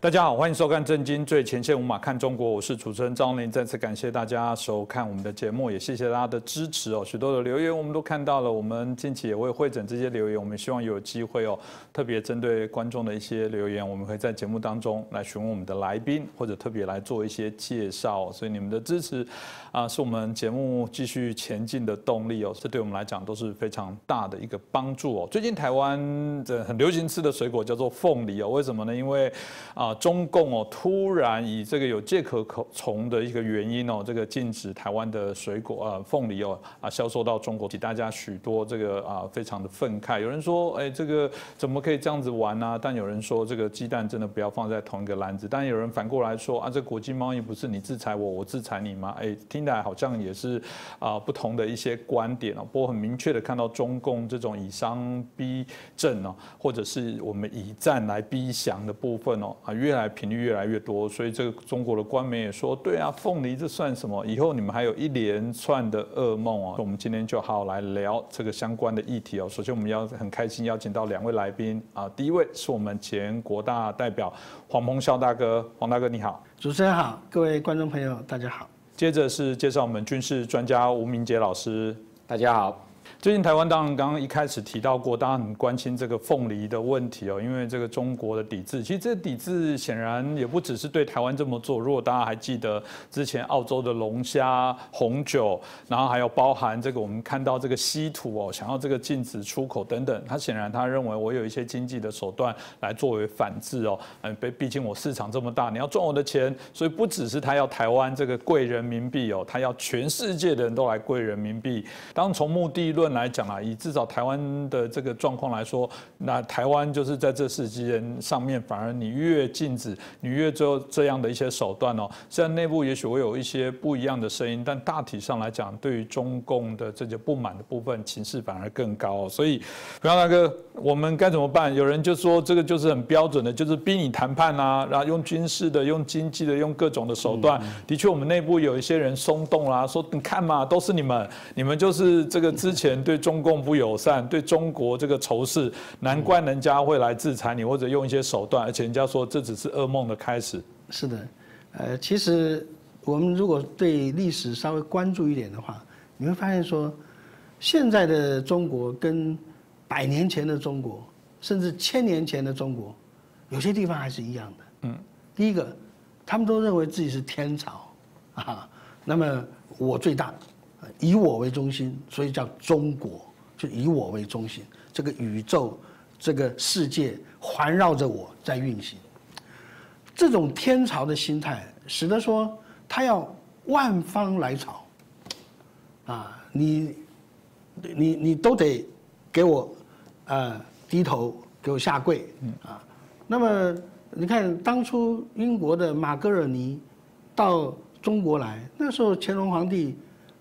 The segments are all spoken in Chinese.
大家好，欢迎收看《震惊最前线》，无马看中国，我是主持人张林。再次感谢大家收看我们的节目，也谢谢大家的支持哦。许多的留言我们都看到了，我们近期也会会诊这些留言，我们希望有机会哦，特别针对观众的一些留言，我们会在节目当中来询问我们的来宾，或者特别来做一些介绍。所以你们的支持啊，是我们节目继续前进的动力哦。这对我们来讲都是非常大的一个帮助哦。最近台湾的很流行吃的水果叫做凤梨哦，为什么呢？因为啊。中共哦，突然以这个有借壳口虫的一个原因哦，这个禁止台湾的水果啊，凤梨哦啊销售到中国，给大家许多这个啊非常的愤慨。有人说，哎，这个怎么可以这样子玩呢？但有人说，这个鸡蛋真的不要放在同一个篮子。但有人反过来说，啊，这国际贸易不是你制裁我，我制裁你吗？哎，听起来好像也是啊不同的一些观点哦。不过很明确的看到中共这种以商逼政哦，或者是我们以战来逼降的部分哦啊。越来频率越来越多，所以这个中国的官媒也说，对啊，凤梨这算什么？以后你们还有一连串的噩梦啊！我们今天就好好来聊这个相关的议题哦。首先，我们要很开心邀请到两位来宾啊，第一位是我们前国大代表黄鹏孝大哥，黄大哥你好，主持人好，各位观众朋友大家好。接着是介绍我们军事专家吴明杰老师，大家好。最近台湾当然刚刚一开始提到过，大家很关心这个凤梨的问题哦，因为这个中国的抵制，其实这抵制显然也不只是对台湾这么做。如果大家还记得之前澳洲的龙虾、红酒，然后还有包含这个我们看到这个稀土哦，想要这个禁止出口等等，他显然他认为我有一些经济的手段来作为反制哦，嗯，毕毕竟我市场这么大，你要赚我的钱，所以不只是他要台湾这个贵人民币哦，他要全世界的人都来贵人民币。当从目的论。来讲啊，以至少台湾的这个状况来说，那台湾就是在这世纪人上面，反而你越禁止，你越做这样的一些手段哦。虽然内部也许会有一些不一样的声音，但大体上来讲，对于中共的这些不满的部分，情势反而更高。所以，苗大哥，我们该怎么办？有人就说这个就是很标准的，就是逼你谈判啊，然后用军事的、用经济的、用各种的手段。的确，我们内部有一些人松动啦，说你看嘛，都是你们，你们就是这个之前。对中共不友善，对中国这个仇视，难怪人家会来制裁你，或者用一些手段，而且人家说这只是噩梦的开始。是的，呃，其实我们如果对历史稍微关注一点的话，你会发现说，现在的中国跟百年前的中国，甚至千年前的中国，有些地方还是一样的。嗯，第一个，他们都认为自己是天朝啊，那么我最大。以我为中心，所以叫中国，就以我为中心。这个宇宙，这个世界环绕着我在运行。这种天朝的心态，使得说他要万方来朝，啊，你，你你都得给我，呃，低头，给我下跪，啊。那么你看，当初英国的马格尔尼到中国来，那时候乾隆皇帝。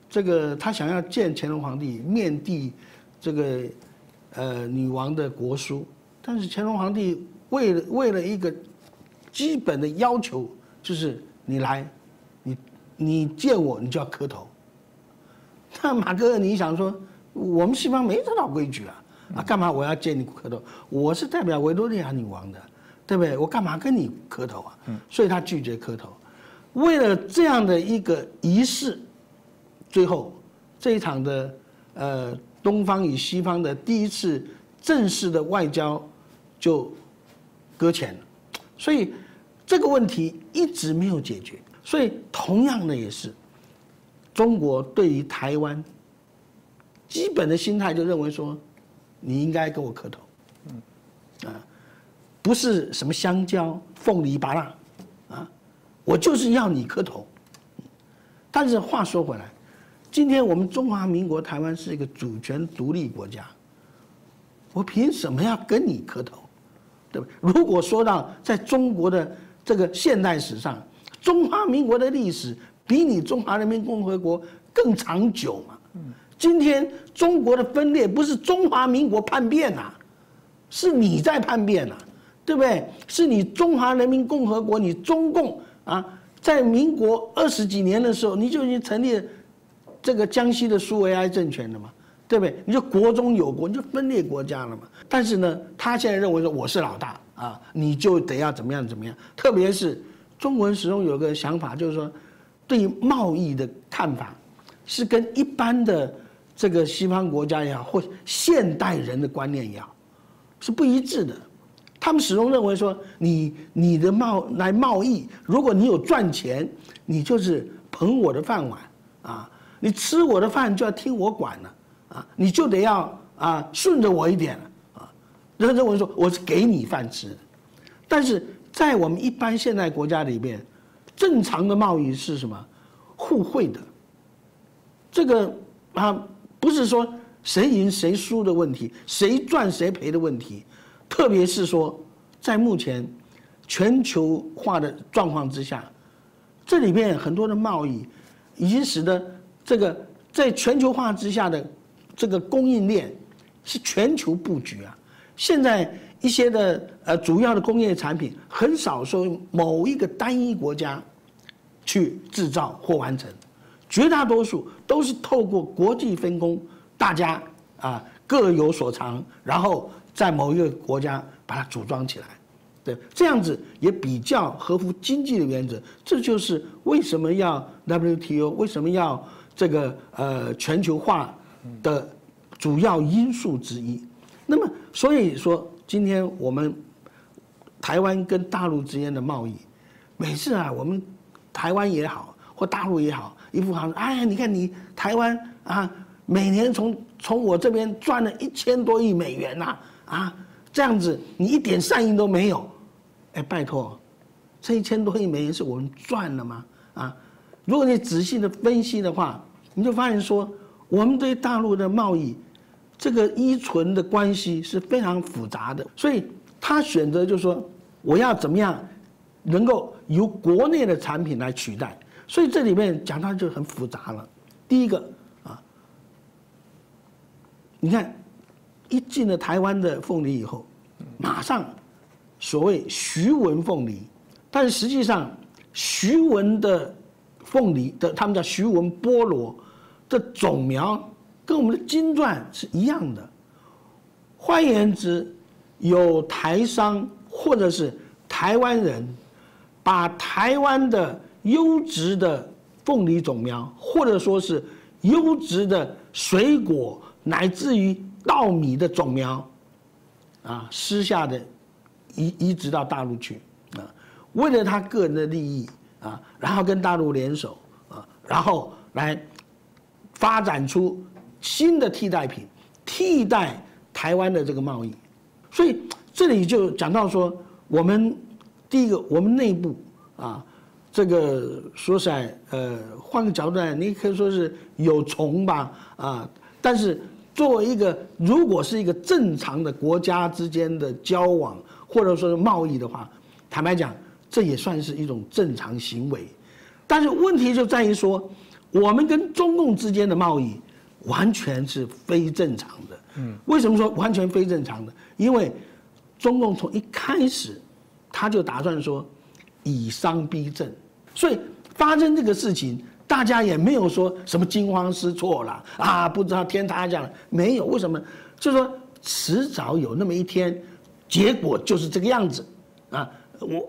这个他想要见乾隆皇帝面递这个呃女王的国书，但是乾隆皇帝为了为了一个基本的要求，就是你来，你你见我你就要磕头。那马哥你想说，我们西方没这套规矩啊，啊干嘛我要见你磕头？我是代表维多利亚女王的，对不对？我干嘛跟你磕头啊？所以他拒绝磕头。为了这样的一个仪式。最后，这一场的呃东方与西方的第一次正式的外交就搁浅了，所以这个问题一直没有解决。所以同样的也是，中国对于台湾基本的心态就认为说，你应该跟我磕头，嗯，啊，不是什么香蕉、凤梨、芭乐，啊，我就是要你磕头。但是话说回来。今天我们中华民国台湾是一个主权独立国家，我凭什么要跟你磕头，对不对？如果说到在中国的这个现代史上，中华民国的历史比你中华人民共和国更长久嘛？今天中国的分裂不是中华民国叛变呐，是你在叛变呐，对不对？是你中华人民共和国，你中共啊，在民国二十几年的时候，你就已经成立了。这个江西的苏维埃政权的嘛，对不对？你就国中有国，你就分裂国家了嘛。但是呢，他现在认为说我是老大啊，你就得要怎么样怎么样。特别是中国人始终有个想法，就是说对贸易的看法是跟一般的这个西方国家也好，或现代人的观念也好，是不一致的。他们始终认为说，你你的贸来贸易，如果你有赚钱，你就是捧我的饭碗啊，你吃我的饭就要听我管了啊，你就得要啊顺着我一点了啊，人认为说我是给你饭吃，但是在我们一般现代国家里面，正常的贸易是什么？互惠的，这个啊不是说谁赢谁输的问题，谁赚谁赔的问题。特别是说，在目前全球化的状况之下，这里面很多的贸易已经使得这个在全球化之下的这个供应链是全球布局啊。现在一些的呃主要的工业产品很少说某一个单一国家去制造或完成，绝大多数都是透过国际分工，大家啊各有所长，然后。在某一个国家把它组装起来，对，这样子也比较合乎经济的原则。这就是为什么要 WTO，为什么要这个呃全球化的主要因素之一。那么，所以说今天我们台湾跟大陆之间的贸易，每次啊，我们台湾也好或大陆也好，一副好像哎，你看你台湾啊，每年从从我这边赚了一千多亿美元呐。啊，这样子你一点善意都没有，哎，拜托，这一千多亿美元是我们赚了吗？啊，如果你仔细的分析的话，你就发现说，我们对大陆的贸易，这个依存的关系是非常复杂的。所以他选择就是说，我要怎么样能够由国内的产品来取代。所以这里面讲到就很复杂了。第一个啊，你看。一进了台湾的凤梨以后，马上所谓徐闻凤梨，但是实际上徐闻的凤梨的，他们叫徐闻菠萝的种苗，跟我们的金钻是一样的。换言之，有台商或者是台湾人，把台湾的优质的凤梨种苗，或者说是优质的水果，乃至于。稻米的种苗，啊，私下的移移植到大陆去啊，为了他个人的利益啊，然后跟大陆联手啊，然后来发展出新的替代品，替代台湾的这个贸易。所以这里就讲到说，我们第一个，我们内部啊，这个说实在，呃，换个角度来，你可以说是有虫吧啊，但是。作为一个，如果是一个正常的国家之间的交往，或者说是贸易的话，坦白讲，这也算是一种正常行为。但是问题就在于说，我们跟中共之间的贸易完全是非正常的。嗯，为什么说完全非正常的？因为中共从一开始他就打算说以商逼政，所以发生这个事情。大家也没有说什么惊慌失措了啊，不知道天塌下来没有？为什么？就是说迟早有那么一天，结果就是这个样子啊。我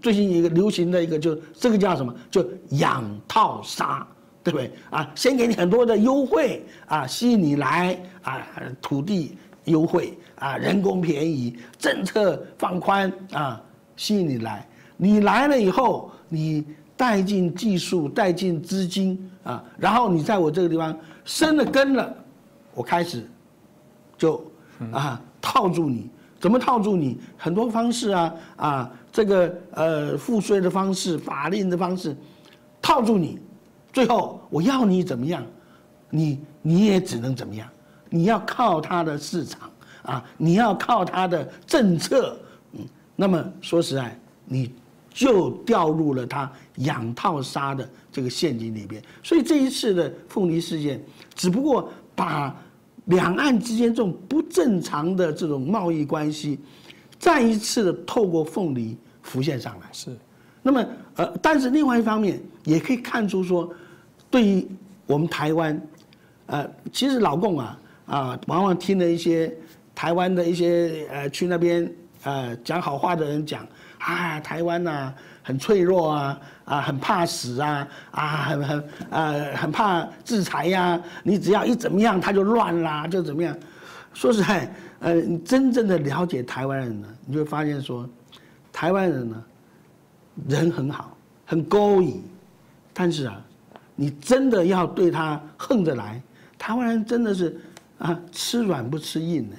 最近一个流行的一个，就这个叫什么？就养套杀，对不对？啊，先给你很多的优惠啊，吸引你来啊，土地优惠啊，人工便宜，政策放宽啊，吸引你来。你来了以后，你。带进技术，带进资金啊，然后你在我这个地方生了根了，我开始就啊套住你，怎么套住你？很多方式啊啊，这个呃赋税的方式、法令的方式，套住你，最后我要你怎么样，你你也只能怎么样？你要靠它的市场啊，你要靠它的政策，嗯，那么说实在你。就掉入了他养套杀的这个陷阱里边，所以这一次的凤梨事件，只不过把两岸之间这种不正常的这种贸易关系，再一次的透过凤梨浮现上来。是，那么呃，但是另外一方面也可以看出说，对于我们台湾呃，其实老共啊啊，往往听了一些台湾的一些呃去那边呃讲好话的人讲啊，台湾呐很脆弱啊啊，很怕死啊啊，很很呃很怕制裁呀，你只要一怎么样他就乱啦，就怎么样。说实在，呃，你真正的了解台湾人呢，你就会发现说，台湾人呢人很好，很勾引，但是啊，你真的要对他横着来。台湾人真的是啊，吃软不吃硬的，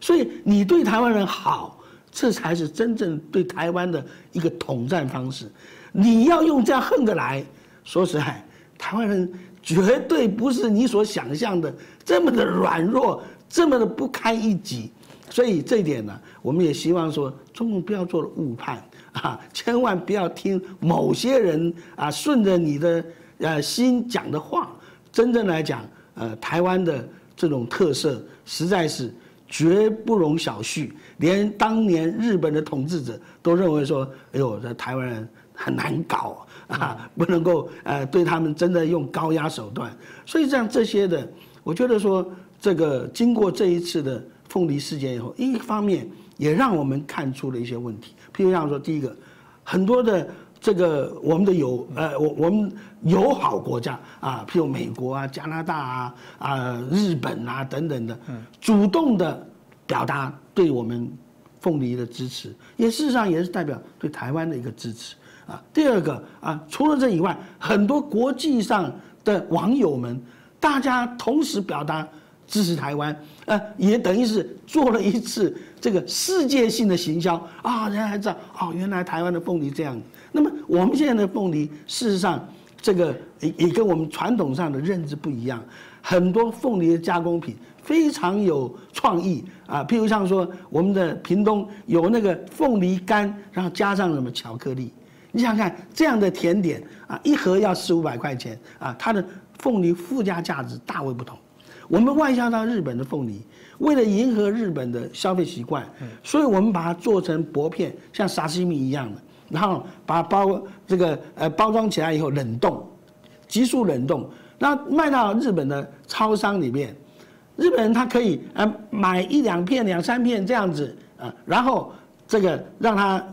所以你对台湾人好，这才是真正对台湾的一个统战方式。你要用这样横着来，说实在，台湾人绝对不是你所想象的这么的软弱，这么的不堪一击。所以这一点呢，我们也希望说，中共不要做了误判啊，千万不要听某些人啊顺着你的呃新讲的话，真正来讲。呃，台湾的这种特色实在是绝不容小觑，连当年日本的统治者都认为说：“哎呦，这台湾人很难搞啊，不能够呃对他们真的用高压手段。”所以像这些的，我觉得说这个经过这一次的凤梨事件以后，一方面也让我们看出了一些问题，譬如像说第一个，很多的。这个我们的友呃，我我们友好国家啊，譬如美国啊、加拿大啊、啊日本啊等等的，主动的表达对我们凤梨的支持，也事实上也是代表对台湾的一个支持啊。第二个啊，除了这以外，很多国际上的网友们，大家同时表达支持台湾，呃，也等于是做了一次这个世界性的行销啊，人家还知道哦，原来台湾的凤梨这样。那么我们现在的凤梨，事实上，这个也也跟我们传统上的认知不一样。很多凤梨的加工品非常有创意啊，譬如像说我们的屏东有那个凤梨干，然后加上什么巧克力，你想想看，这样的甜点啊，一盒要四五百块钱啊，它的凤梨附加价值大为不同。我们外销到日本的凤梨，为了迎合日本的消费习惯，所以我们把它做成薄片，像沙西米一样的。然后把包这个呃包装起来以后冷冻，急速冷冻，那卖到日本的超商里面，日本人他可以呃买一两片两三片这样子啊，然后这个让它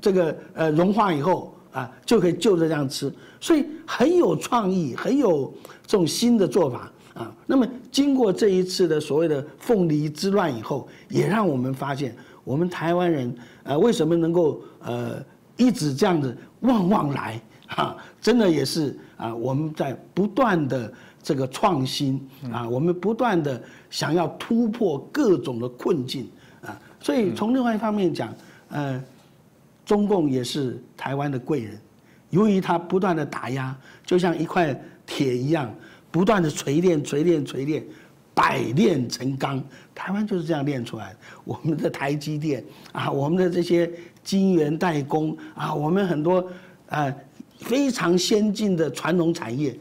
这个呃融化以后啊就可以就着这样吃，所以很有创意，很有这种新的做法啊。那么经过这一次的所谓的凤梨之乱以后，也让我们发现我们台湾人呃为什么能够呃。一直这样子旺旺来，哈，真的也是啊，我们在不断的这个创新啊，我们不断的想要突破各种的困境啊，所以从另外一方面讲，呃，中共也是台湾的贵人，由于他不断的打压，就像一块铁一样，不断的锤炼、锤炼、锤炼，百炼成钢，台湾就是这样炼出来的。我们的台积电啊，我们的这些。晶圆代工啊，我们很多呃非常先进的传统产业，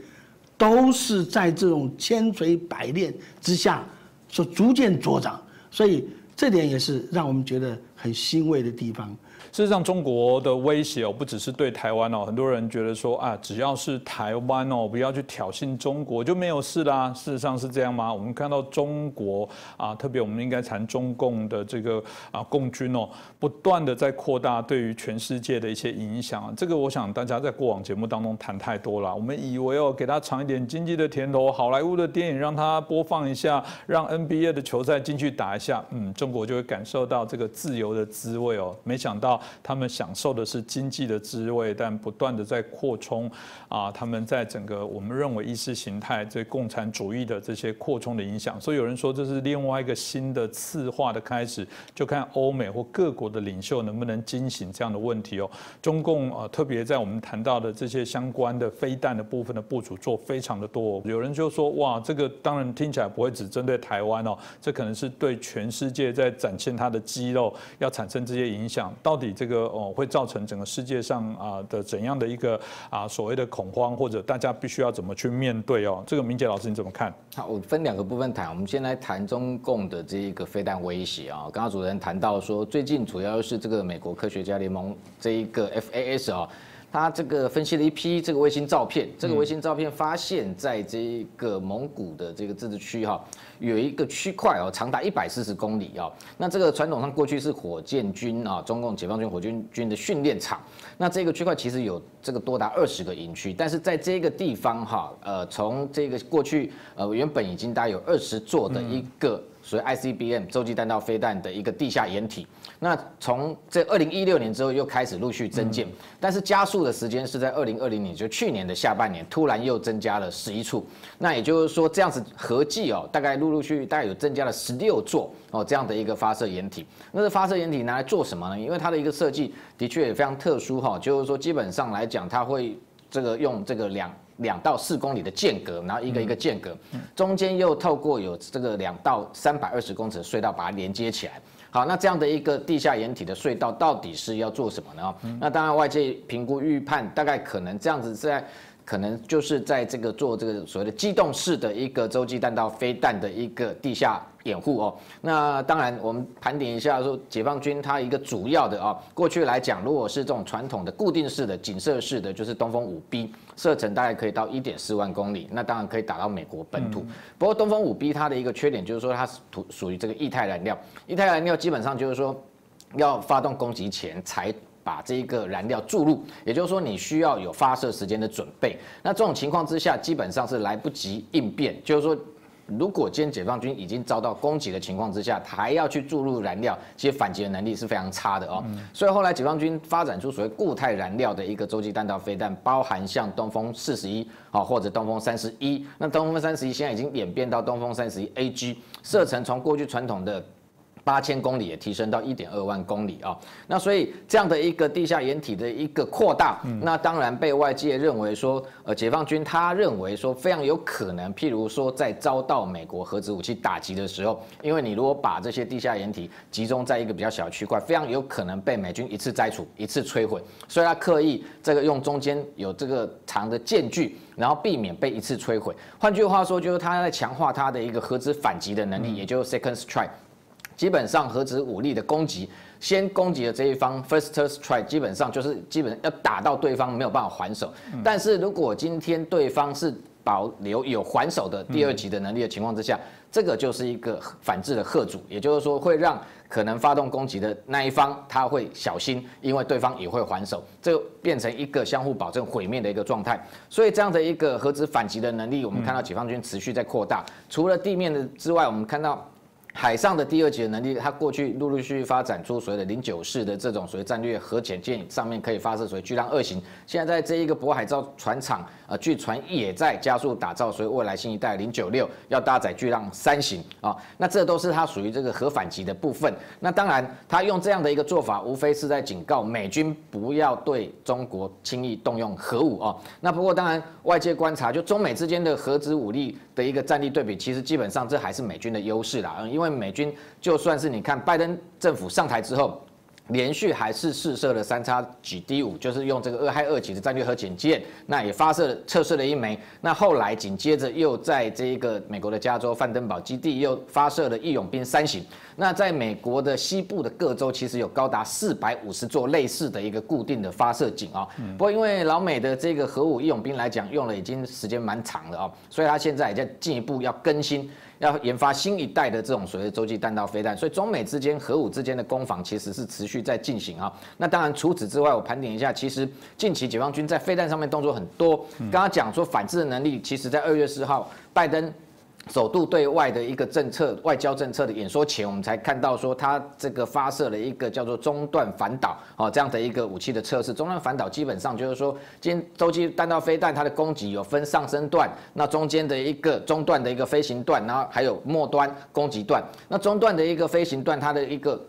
都是在这种千锤百炼之下，所逐渐茁长，所以这点也是让我们觉得很欣慰的地方。事实上，中国的威胁哦，不只是对台湾哦，很多人觉得说啊，只要是台湾哦，不要去挑衅中国就没有事啦。事实上是这样吗？我们看到中国啊，特别我们应该谈中共的这个啊共军哦，不断的在扩大对于全世界的一些影响。这个我想大家在过往节目当中谈太多了。我们以为哦，给他尝一点经济的甜头，好莱坞的电影让他播放一下，让 NBA 的球赛进去打一下，嗯，中国就会感受到这个自由的滋味哦。没想到。到他们享受的是经济的滋味，但不断的在扩充啊，他们在整个我们认为意识形态这共产主义的这些扩充的影响，所以有人说这是另外一个新的次化的开始，就看欧美或各国的领袖能不能惊醒这样的问题哦。中共啊，特别在我们谈到的这些相关的飞弹的部分的部署做非常的多，有人就说哇，这个当然听起来不会只针对台湾哦，这可能是对全世界在展现它的肌肉，要产生这些影响，到到底？这个哦，会造成整个世界上啊的怎样的一个啊所谓的恐慌，或者大家必须要怎么去面对哦？这个明杰老师你怎么看？好，我分两个部分谈。我们先来谈中共的这一个飞弹威胁啊。刚刚主持人谈到说，最近主要是这个美国科学家联盟这一个 FAS 啊。他这个分析了一批这个卫星照片，这个卫星照片发现在这个蒙古的这个自治区哈，有一个区块哦，长达一百四十公里哦。那这个传统上过去是火箭军啊，中共解放军火箭军的训练场。那这个区块其实有这个多达二十个营区，但是在这个地方哈，呃，从这个过去呃原本已经大概有二十座的一个。所以 ICBM 洲际弹道飞弹的一个地下掩体，那从这二零一六年之后又开始陆续增建，但是加速的时间是在二零二零年，就去年的下半年，突然又增加了十一处。那也就是说，这样子合计哦，大概陆陆续续大概有增加了十六座哦这样的一个发射掩体。那这发射掩体拿来做什么呢？因为它的一个设计的确也非常特殊哈，就是说基本上来讲，它会这个用这个两。两到四公里的间隔，然后一个一个间隔，中间又透过有这个两到三百二十公尺的隧道把它连接起来。好，那这样的一个地下掩体的隧道到底是要做什么呢？那当然外界评估预判，大概可能这样子在。可能就是在这个做这个所谓的机动式的一个洲际弹道飞弹的一个地下掩护哦。那当然，我们盘点一下说，解放军它一个主要的啊，过去来讲，如果是这种传统的固定式的警射式的，就是东风五 B，射程大概可以到一点四万公里，那当然可以打到美国本土。不过东风五 B 它的一个缺点就是说，它是属属于这个液态燃料，液态燃料基本上就是说要发动攻击前才。把这一个燃料注入，也就是说你需要有发射时间的准备。那这种情况之下，基本上是来不及应变。就是说，如果今天解放军已经遭到攻击的情况之下，还要去注入燃料，其实反击的能力是非常差的哦。所以后来解放军发展出所谓固态燃料的一个洲际弹道飞弹，包含像东风四十一啊，或者东风三十一。那东风三十一现在已经演变到东风三十一 AG，射程从过去传统的。八千公里也提升到一点二万公里啊，那所以这样的一个地下掩体的一个扩大，那当然被外界认为说，呃，解放军他认为说非常有可能，譬如说在遭到美国核子武器打击的时候，因为你如果把这些地下掩体集中在一个比较小的区块，非常有可能被美军一次摘除、一次摧毁，所以他刻意这个用中间有这个长的间距，然后避免被一次摧毁。换句话说，就是他在强化他的一个核子反击的能力，也就是 second strike。基本上核子武力的攻击，先攻击的这一方 first strike，基本上就是基本要打到对方没有办法还手。但是如果今天对方是保留有还手的第二级的能力的情况之下，这个就是一个反制的贺主，也就是说会让可能发动攻击的那一方他会小心，因为对方也会还手，这变成一个相互保证毁灭的一个状态。所以这样的一个核子反击的能力，我们看到解放军持续在扩大。除了地面的之外，我们看到。海上的第二级的能力，它过去陆陆续续发展出所谓的零九式的这种所谓战略核潜舰，上面可以发射所谓巨浪二型。现在在这一个渤海造船厂，呃，据传也在加速打造所谓未来新一代零九六，要搭载巨浪三型啊。那这都是它属于这个核反击的部分。那当然，它用这样的一个做法，无非是在警告美军不要对中国轻易动用核武啊。那不过当然，外界观察就中美之间的核子武力的一个战力对比，其实基本上这还是美军的优势啦，因为。美军就算是你看拜登政府上台之后。连续还是试射了三叉戟 D 五，就是用这个二亥二级的战略核潜舰，那也发射测试了一枚。那后来紧接着又在这一个美国的加州范登堡基地又发射了义勇兵三型。那在美国的西部的各州，其实有高达四百五十座类似的一个固定的发射井啊。不过因为老美的这个核武义勇兵来讲，用了已经时间蛮长了啊，所以他现在也在进一步要更新，要研发新一代的这种所谓洲际弹道飞弹。所以中美之间核武之间的攻防其实是持续。在进行啊，那当然除此之外，我盘点一下，其实近期解放军在飞弹上面动作很多。刚刚讲说反制的能力，其实在二月四号，拜登。首度对外的一个政策、外交政策的演说前，我们才看到说他这个发射了一个叫做中段反导哦这样的一个武器的测试。中段反导基本上就是说，今天洲际弹道飞弹它的攻击有分上升段，那中间的一个中段的一个飞行段，然后还有末端攻击段。那中段的一个飞行段，它的一个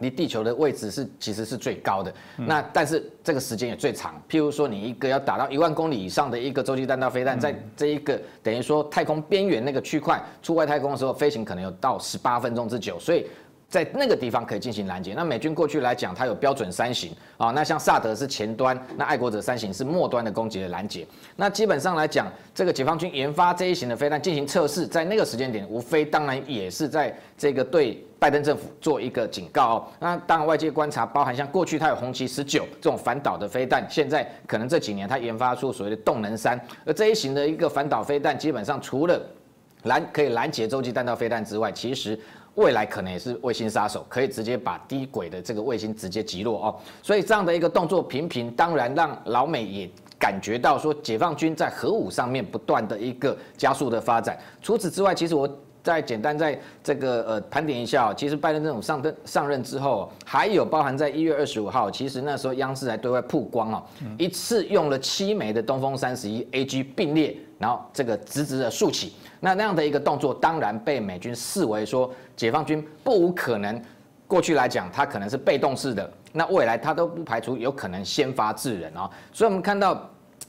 离地球的位置是其实是最高的，那但是这个时间也最长。譬如说，你一个要打到一万公里以上的一个洲际弹道飞弹，在这一个等于说太空边缘那个区块出外太空的时候，飞行可能有到十八分钟之久。所以在那个地方可以进行拦截。那美军过去来讲，它有标准三型啊，那像萨德是前端，那爱国者三型是末端的攻击的拦截。那基本上来讲，这个解放军研发这一型的飞弹进行测试，在那个时间点，无非当然也是在这个对拜登政府做一个警告哦。那当然外界观察，包含像过去它有红旗十九这种反导的飞弹，现在可能这几年它研发出所谓的动能三，而这一型的一个反导飞弹，基本上除了拦可以拦截洲际弹道飞弹之外，其实未来可能也是卫星杀手，可以直接把低轨的这个卫星直接击落哦。所以这样的一个动作频频，当然让老美也感觉到说，解放军在核武上面不断的一个加速的发展。除此之外，其实我。再简单在这个呃盘点一下，其实拜登政府上任上任之后，还有包含在一月二十五号，其实那时候央视还对外曝光哦，一次用了七枚的东风三十一 AG 并列，然后这个直直的竖起，那那样的一个动作，当然被美军视为说解放军不无可能，过去来讲它可能是被动式的，那未来它都不排除有可能先发制人啊，所以我们看到。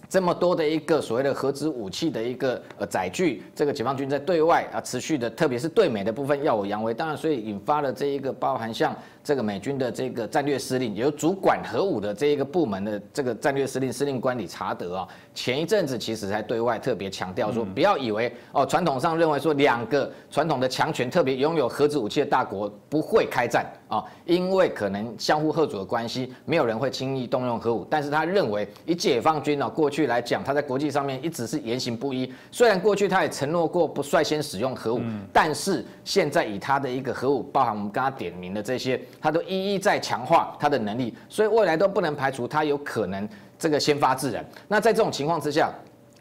这么多的一个所谓的核子武器的一个呃载具，这个解放军在对外啊持续的，特别是对美的部分耀武扬威，当然所以引发了这一个包含像。这个美军的这个战略司令，由主管核武的这一个部门的这个战略司令司令官理查德啊，前一阵子其实才对外特别强调说，不要以为哦，传统上认为说两个传统的强权，特别拥有核子武器的大国不会开战啊，因为可能相互贺主的关系，没有人会轻易动用核武。但是他认为，以解放军呢过去来讲，他在国际上面一直是言行不一。虽然过去他也承诺过不率先使用核武，但是现在以他的一个核武，包含我们刚刚点名的这些。他都一一在强化他的能力，所以未来都不能排除他有可能这个先发制人。那在这种情况之下。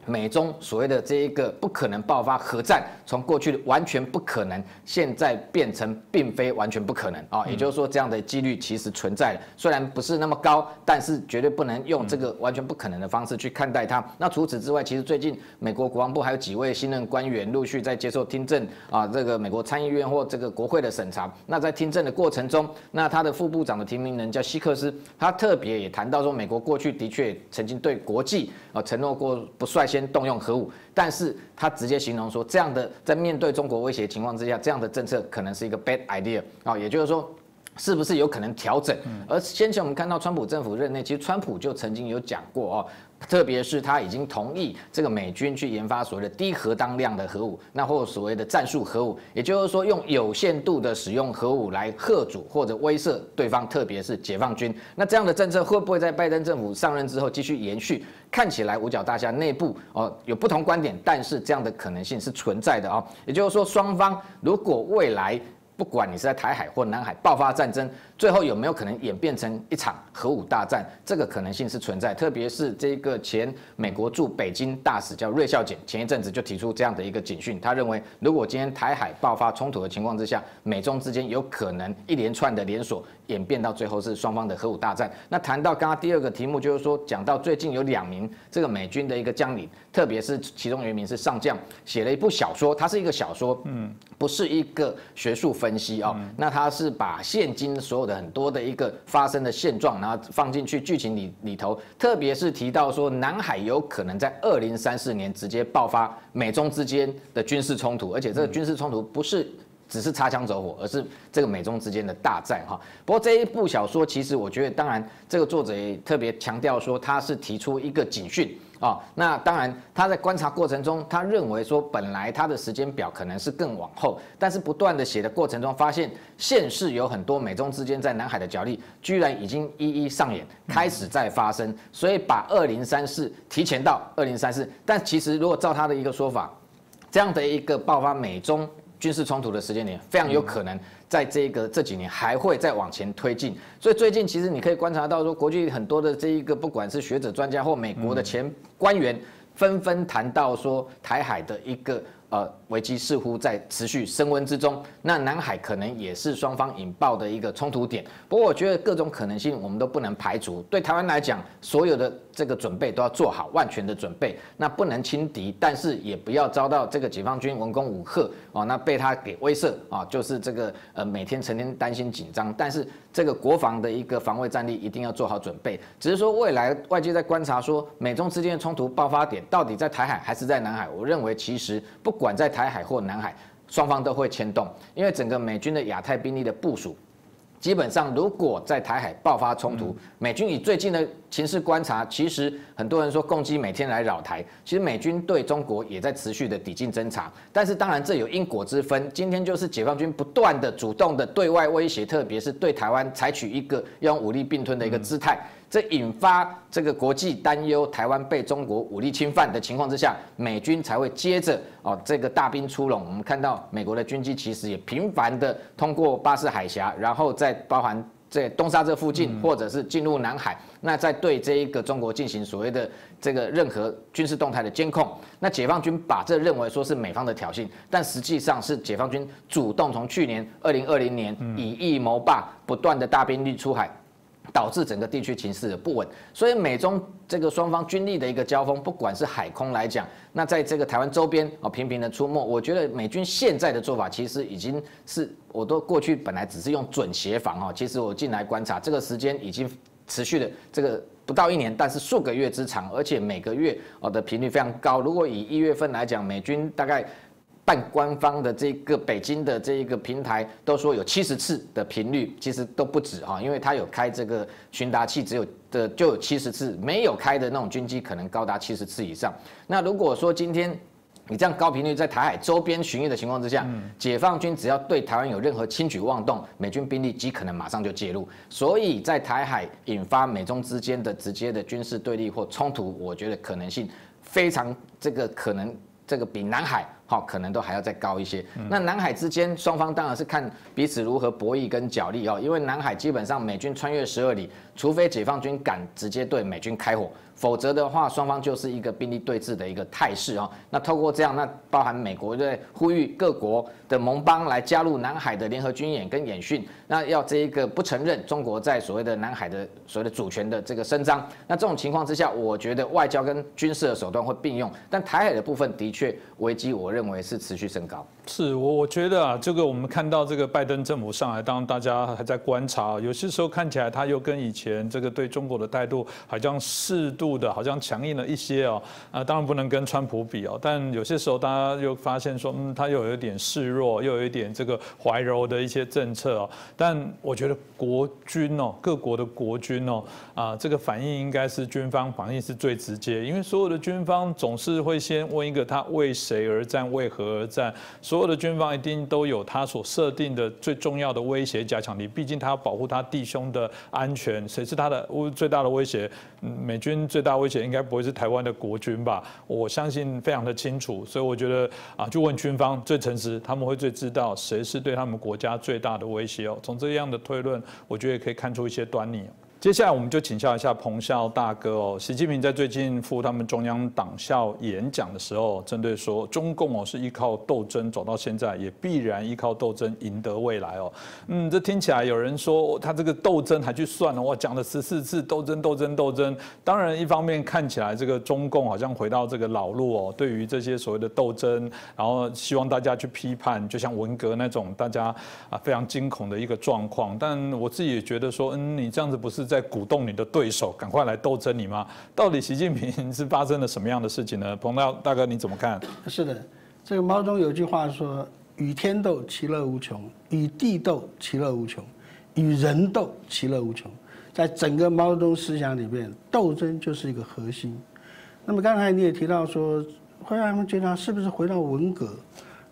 美中所谓的这一个不可能爆发核战，从过去的完全不可能，现在变成并非完全不可能啊，也就是说这样的几率其实存在了，虽然不是那么高，但是绝对不能用这个完全不可能的方式去看待它。那除此之外，其实最近美国国防部还有几位新任官员陆续在接受听证啊，这个美国参议院或这个国会的审查。那在听证的过程中，那他的副部长的提名人叫希克斯，他特别也谈到说，美国过去的确曾经对国际啊承诺过不率先。动用核武，但是他直接形容说，这样的在面对中国威胁情况之下，这样的政策可能是一个 bad idea 啊，也就是说，是不是有可能调整？而先前我们看到川普政府任内，其实川普就曾经有讲过哦。特别是他已经同意这个美军去研发所谓的低核当量的核武，那或所谓的战术核武，也就是说用有限度的使用核武来吓阻或者威慑对方，特别是解放军。那这样的政策会不会在拜登政府上任之后继续延续？看起来五角大厦内部哦有不同观点，但是这样的可能性是存在的啊。也就是说，双方如果未来不管你是在台海或南海爆发战争。最后有没有可能演变成一场核武大战？这个可能性是存在，特别是这个前美国驻北京大使叫瑞孝简，前一阵子就提出这样的一个警讯。他认为，如果今天台海爆发冲突的情况之下，美中之间有可能一连串的连锁演变到最后是双方的核武大战。那谈到刚刚第二个题目，就是说讲到最近有两名这个美军的一个将领，特别是其中有一名是上将，写了一部小说，它是一个小说，嗯，不是一个学术分析哦。那他是把现今所有的很多的一个发生的现状，然后放进去剧情里里头，特别是提到说南海有可能在二零三四年直接爆发美中之间的军事冲突，而且这个军事冲突不是只是擦枪走火，而是这个美中之间的大战哈。不过这一部小说，其实我觉得，当然这个作者也特别强调说，他是提出一个警讯。哦，那当然，他在观察过程中，他认为说，本来他的时间表可能是更往后，但是不断的写的过程中，发现现世有很多美中之间在南海的角力，居然已经一一上演，开始在发生，所以把二零三四提前到二零三四，但其实如果照他的一个说法，这样的一个爆发美中军事冲突的时间点，非常有可能。在这个这几年还会再往前推进，所以最近其实你可以观察到说，国际很多的这一个不管是学者专家或美国的前官员，纷纷谈到说台海的一个。呃，危机似乎在持续升温之中。那南海可能也是双方引爆的一个冲突点。不过，我觉得各种可能性我们都不能排除。对台湾来讲，所有的这个准备都要做好万全的准备。那不能轻敌，但是也不要遭到这个解放军文攻武吓哦，那被他给威慑啊，就是这个呃每天成天担心紧张。但是这个国防的一个防卫战力一定要做好准备。只是说未来外界在观察说，美中之间的冲突爆发点到底在台海还是在南海？我认为其实不。管在台海或南海，双方都会牵动，因为整个美军的亚太兵力的部署。基本上，如果在台海爆发冲突，美军以最近的情势观察，其实很多人说攻击每天来扰台，其实美军对中国也在持续的抵近侦查。但是当然这有因果之分，今天就是解放军不断的主动的对外威胁，特别是对台湾采取一个用武力并吞的一个姿态。这引发这个国际担忧，台湾被中国武力侵犯的情况之下，美军才会接着哦这个大兵出笼。我们看到美国的军机其实也频繁的通过巴士海峡，然后再包含在东沙这附近，或者是进入南海，那在对这一个中国进行所谓的这个任何军事动态的监控。那解放军把这认为说是美方的挑衅，但实际上是解放军主动从去年二零二零年以疫谋霸，不断的大兵力出海。导致整个地区情势的不稳，所以美中这个双方军力的一个交锋，不管是海空来讲，那在这个台湾周边啊频频的出没，我觉得美军现在的做法其实已经是，我都过去本来只是用准协防哈，其实我进来观察，这个时间已经持续的这个不到一年，但是数个月之长，而且每个月哦的频率非常高。如果以一月份来讲，美军大概。半官方的这个北京的这一个平台都说有七十次的频率，其实都不止啊，因为它有开这个巡达器，只有的就有七十次，没有开的那种军机可能高达七十次以上。那如果说今天你这样高频率在台海周边巡弋的情况之下，解放军只要对台湾有任何轻举妄动，美军兵力极可能马上就介入。所以在台海引发美中之间的直接的军事对立或冲突，我觉得可能性非常这个可能，这个比南海。好，可能都还要再高一些。那南海之间双方当然是看彼此如何博弈跟角力哦，因为南海基本上美军穿越十二里，除非解放军敢直接对美军开火。否则的话，双方就是一个兵力对峙的一个态势哦。那透过这样，那包含美国在呼吁各国的盟邦来加入南海的联合军演跟演训，那要这一个不承认中国在所谓的南海的所谓的主权的这个伸张。那这种情况之下，我觉得外交跟军事的手段会并用，但台海的部分的确危机，我认认为是持续升高。是我我觉得啊，这个我们看到这个拜登政府上来，当然大家还在观察，有些时候看起来他又跟以前这个对中国的态度好像适度。的好像强硬了一些哦，啊，当然不能跟川普比哦，但有些时候大家又发现说，嗯，他又有一点示弱，又有一点这个怀柔的一些政策哦。但我觉得国军哦，各国的国军哦，啊，这个反应应该是军方反应是最直接，因为所有的军方总是会先问一个他为谁而战，为何而战，所有的军方一定都有他所设定的最重要的威胁加强力，毕竟他要保护他弟兄的安全，谁是他的最大的威胁？美军最大威胁应该不会是台湾的国军吧？我相信非常的清楚，所以我觉得啊，就问军方最诚实，他们会最知道谁是对他们国家最大的威胁哦。从这样的推论，我觉得也可以看出一些端倪。接下来我们就请教一下彭校大哥哦。习近平在最近赴他们中央党校演讲的时候，针对说中共哦是依靠斗争走到现在，也必然依靠斗争赢得未来哦。嗯，这听起来有人说他这个斗争还去算了，哇，讲了十四次斗争斗争斗争。当然，一方面看起来这个中共好像回到这个老路哦，对于这些所谓的斗争，然后希望大家去批判，就像文革那种大家啊非常惊恐的一个状况。但我自己也觉得说，嗯，你这样子不是。在鼓动你的对手赶快来斗争你吗？到底习近平是发生了什么样的事情呢？彭大大哥你怎么看？是的，这个毛泽东有句话说：“与天斗，其乐无穷；与地斗，其乐无穷；与人斗，其乐无穷。”在整个毛泽东思想里面，斗争就是一个核心。那么刚才你也提到说，会让他们觉得是不是回到文革？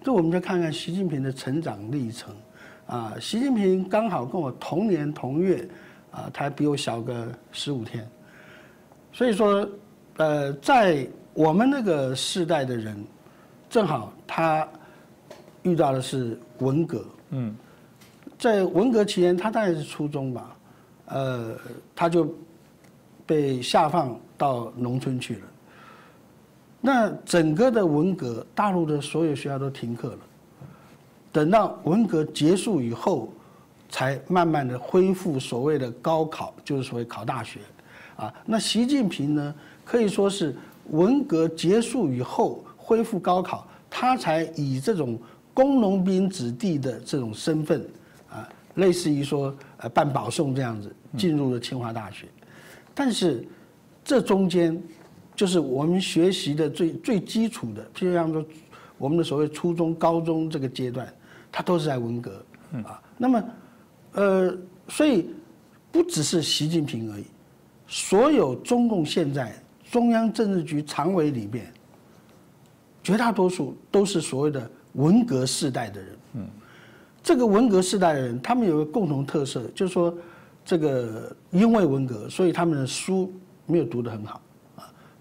这我们就看看习近平的成长历程啊。习近平刚好跟我同年同月。啊，他比我小个十五天，所以说，呃，在我们那个世代的人，正好他遇到的是文革，嗯，在文革期间，他大概是初中吧，呃，他就被下放到农村去了。那整个的文革，大陆的所有学校都停课了。等到文革结束以后。才慢慢的恢复所谓的高考，就是所谓考大学，啊，那习近平呢，可以说是文革结束以后恢复高考，他才以这种工农兵子弟的这种身份，啊，类似于说呃办保送这样子进入了清华大学，但是这中间就是我们学习的最最基础的，譬如像说我们的所谓初中、高中这个阶段，他都是在文革。啊。那么，呃，所以不只是习近平而已，所有中共现在中央政治局常委里面，绝大多数都是所谓的文革世代的人。嗯，这个文革世代的人，他们有个共同特色，就是说，这个因为文革，所以他们的书没有读得很好。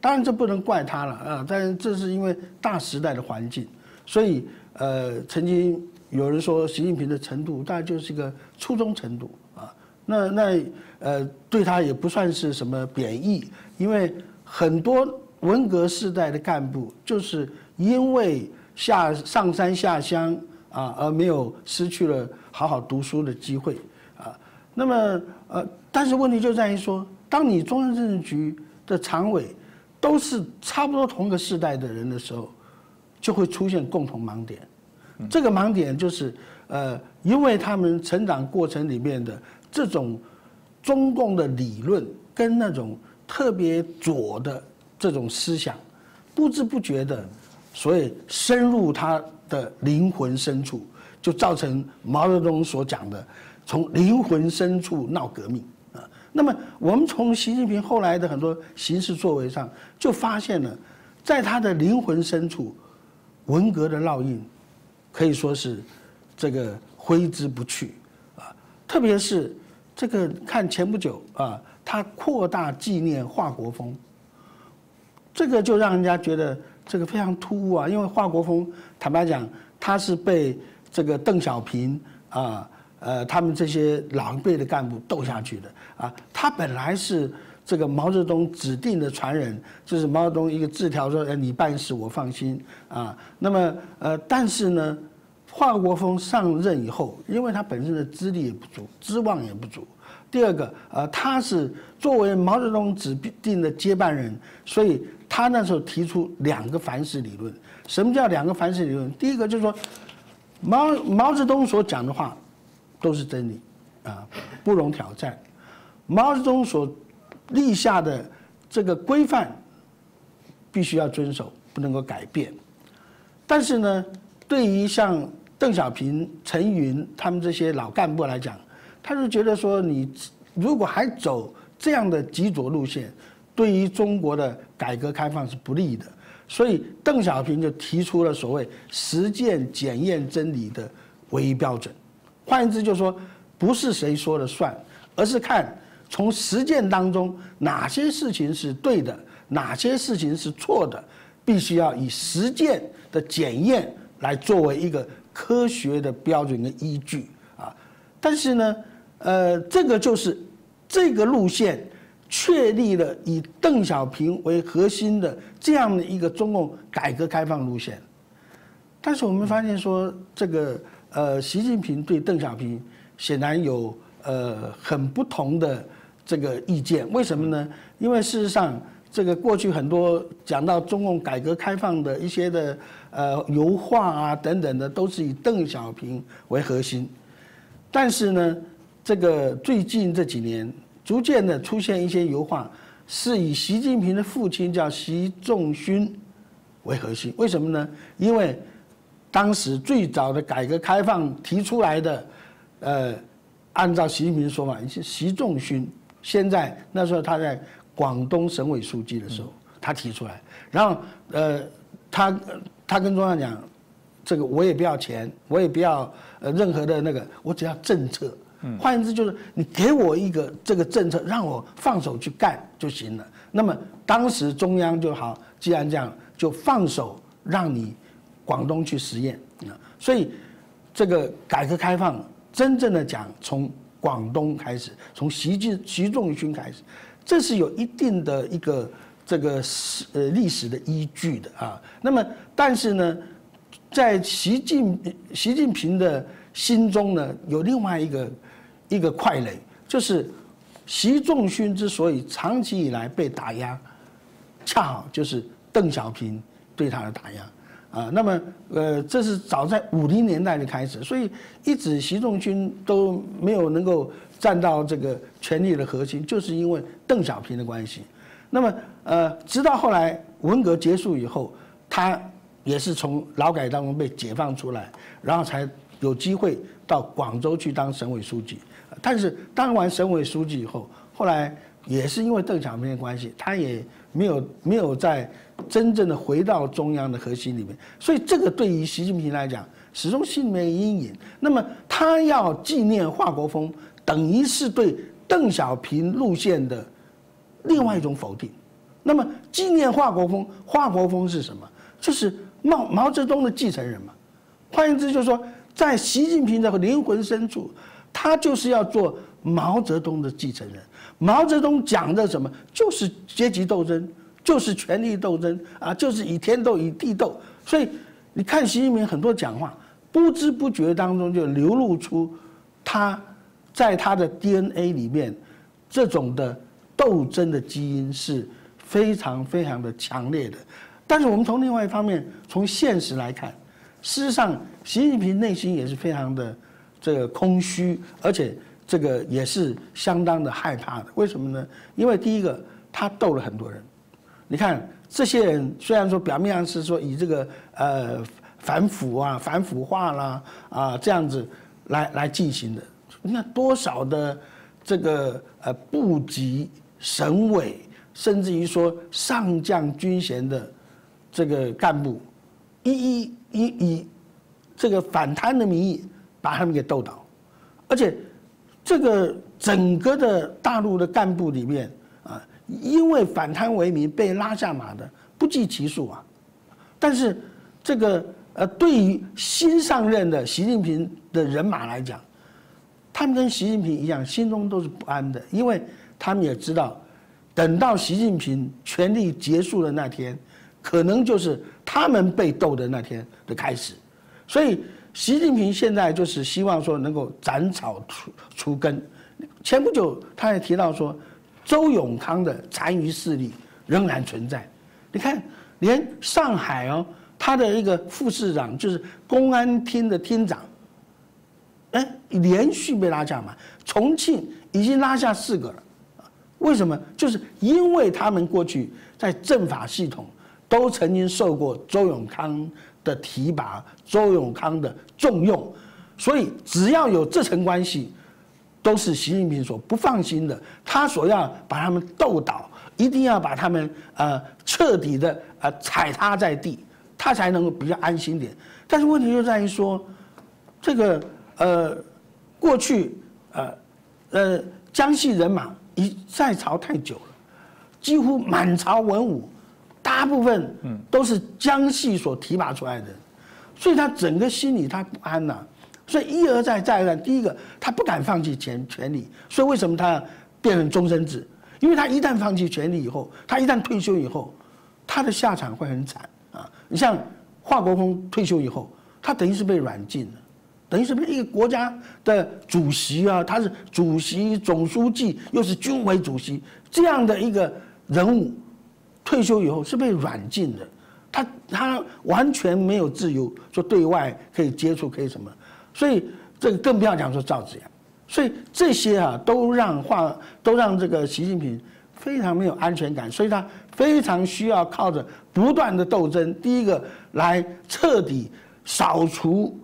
当然，这不能怪他了啊！但是这是因为大时代的环境，所以呃，曾经有人说习近平的程度大概就是一个初中程度啊。那那呃，对他也不算是什么贬义，因为很多文革时代的干部就是因为下上山下乡啊，而没有失去了好好读书的机会啊。那么呃，但是问题就在于说，当你中央政治局的常委。都是差不多同个世代的人的时候，就会出现共同盲点。这个盲点就是，呃，因为他们成长过程里面的这种中共的理论跟那种特别左的这种思想，不知不觉的，所以深入他的灵魂深处，就造成毛泽东所讲的从灵魂深处闹革命啊。那么，我们从习近平后来的很多行事作为上，就发现了，在他的灵魂深处，文革的烙印，可以说是这个挥之不去啊。特别是这个看前不久啊，他扩大纪念华国锋，这个就让人家觉得这个非常突兀啊。因为华国锋，坦白讲，他是被这个邓小平啊。呃，他们这些老一辈的干部斗下去的啊，他本来是这个毛泽东指定的传人，就是毛泽东一个字条说：“你办事我放心啊。”那么呃，但是呢，华国锋上任以后，因为他本身的资历也不足，资望也不足。第二个，呃，他是作为毛泽东指定的接班人，所以他那时候提出两个凡是理论。什么叫两个凡是理论？第一个就是说，毛毛泽东所讲的话。都是真理，啊，不容挑战。毛泽东所立下的这个规范，必须要遵守，不能够改变。但是呢，对于像邓小平、陈云他们这些老干部来讲，他是觉得说，你如果还走这样的极左路线，对于中国的改革开放是不利的。所以邓小平就提出了所谓实践检验真理的唯一标准。换言之，就是说，不是谁说了算，而是看从实践当中哪些事情是对的，哪些事情是错的，必须要以实践的检验来作为一个科学的标准跟依据啊。但是呢，呃，这个就是这个路线确立了以邓小平为核心的这样的一个中共改革开放路线。但是我们发现说这个。呃，习近平对邓小平显然有呃很不同的这个意见，为什么呢？因为事实上，这个过去很多讲到中共改革开放的一些的呃油画啊等等的，都是以邓小平为核心。但是呢，这个最近这几年逐渐的出现一些油画，是以习近平的父亲叫习仲勋为核心。为什么呢？因为当时最早的改革开放提出来的，呃，按照习近平说法，是习仲勋。现在那时候他在广东省委书记的时候，他提出来，然后呃，他他跟中央讲，这个我也不要钱，我也不要呃任何的那个，我只要政策。换言之就是你给我一个这个政策，让我放手去干就行了。那么当时中央就好，既然这样，就放手让你。广东去实验啊，所以这个改革开放真正的讲，从广东开始，从习近习仲勋开始，这是有一定的一个这个史呃历史的依据的啊。那么，但是呢，在习近习近平的心中呢，有另外一个一个傀儡，就是习仲勋之所以长期以来被打压，恰好就是邓小平对他的打压。啊，那么呃，这是早在五零年代就开始，所以一直习仲勋都没有能够站到这个权力的核心，就是因为邓小平的关系。那么呃，直到后来文革结束以后，他也是从劳改当中被解放出来，然后才有机会到广州去当省委书记。但是当完省委书记以后，后来也是因为邓小平的关系，他也没有没有在真正的回到中央的核心里面。所以这个对于习近平来讲，始终心里面阴影。那么他要纪念华国锋，等于是对邓小平路线的另外一种否定。那么纪念华国锋，华国锋是什么？就是毛毛泽东的继承人嘛。换言之，就是说，在习近平的灵魂深处，他就是要做毛泽东的继承人。毛泽东讲的什么？就是阶级斗争，就是权力斗争啊，就是以天斗，以地斗。所以你看习近平很多讲话，不知不觉当中就流露出他在他的 DNA 里面这种的斗争的基因是非常非常的强烈的。但是我们从另外一方面，从现实来看，事实上，习近平内心也是非常的这个空虚，而且这个也是相当的害怕的。为什么呢？因为第一个，他斗了很多人。你看，这些人虽然说表面上是说以这个呃反腐啊、反腐化啦啊这样子来来进行的，你看多少的这个呃部级、省委，甚至于说上将军衔的。这个干部，一一一以这个反贪的名义把他们给斗倒，而且这个整个的大陆的干部里面啊，因为反贪为名被拉下马的不计其数啊。但是这个呃，对于新上任的习近平的人马来讲，他们跟习近平一样，心中都是不安的，因为他们也知道，等到习近平权力结束的那天。可能就是他们被斗的那天的开始，所以习近平现在就是希望说能够斩草除除根。前不久他也提到说，周永康的残余势力仍然存在。你看，连上海哦，他的一个副市长就是公安厅的厅长，哎，连续被拉下马。重庆已经拉下四个了，为什么？就是因为他们过去在政法系统。都曾经受过周永康的提拔，周永康的重用，所以只要有这层关系，都是习近平所不放心的。他所要把他们斗倒，一定要把他们呃彻底的呃踩踏在地，他才能够比较安心点。但是问题就在于说，这个呃过去呃呃江西人马一在朝太久了，几乎满朝文武。大部分都是江系所提拔出来的，所以他整个心里他不安呐，所以一而再再而三，第一个他不敢放弃权权力，所以为什么他变成终身制？因为他一旦放弃权力以后，他一旦退休以后，他的下场会很惨啊！你像华国锋退休以后，他等于是被软禁了，等于是被一个国家的主席啊，他是主席、总书记，又是军委主席这样的一个人物。退休以后是被软禁的，他他完全没有自由，说对外可以接触可以什么，所以这个更不要讲说赵子阳，所以这些啊都让话都让这个习近平非常没有安全感，所以他非常需要靠着不断的斗争，第一个来彻底扫除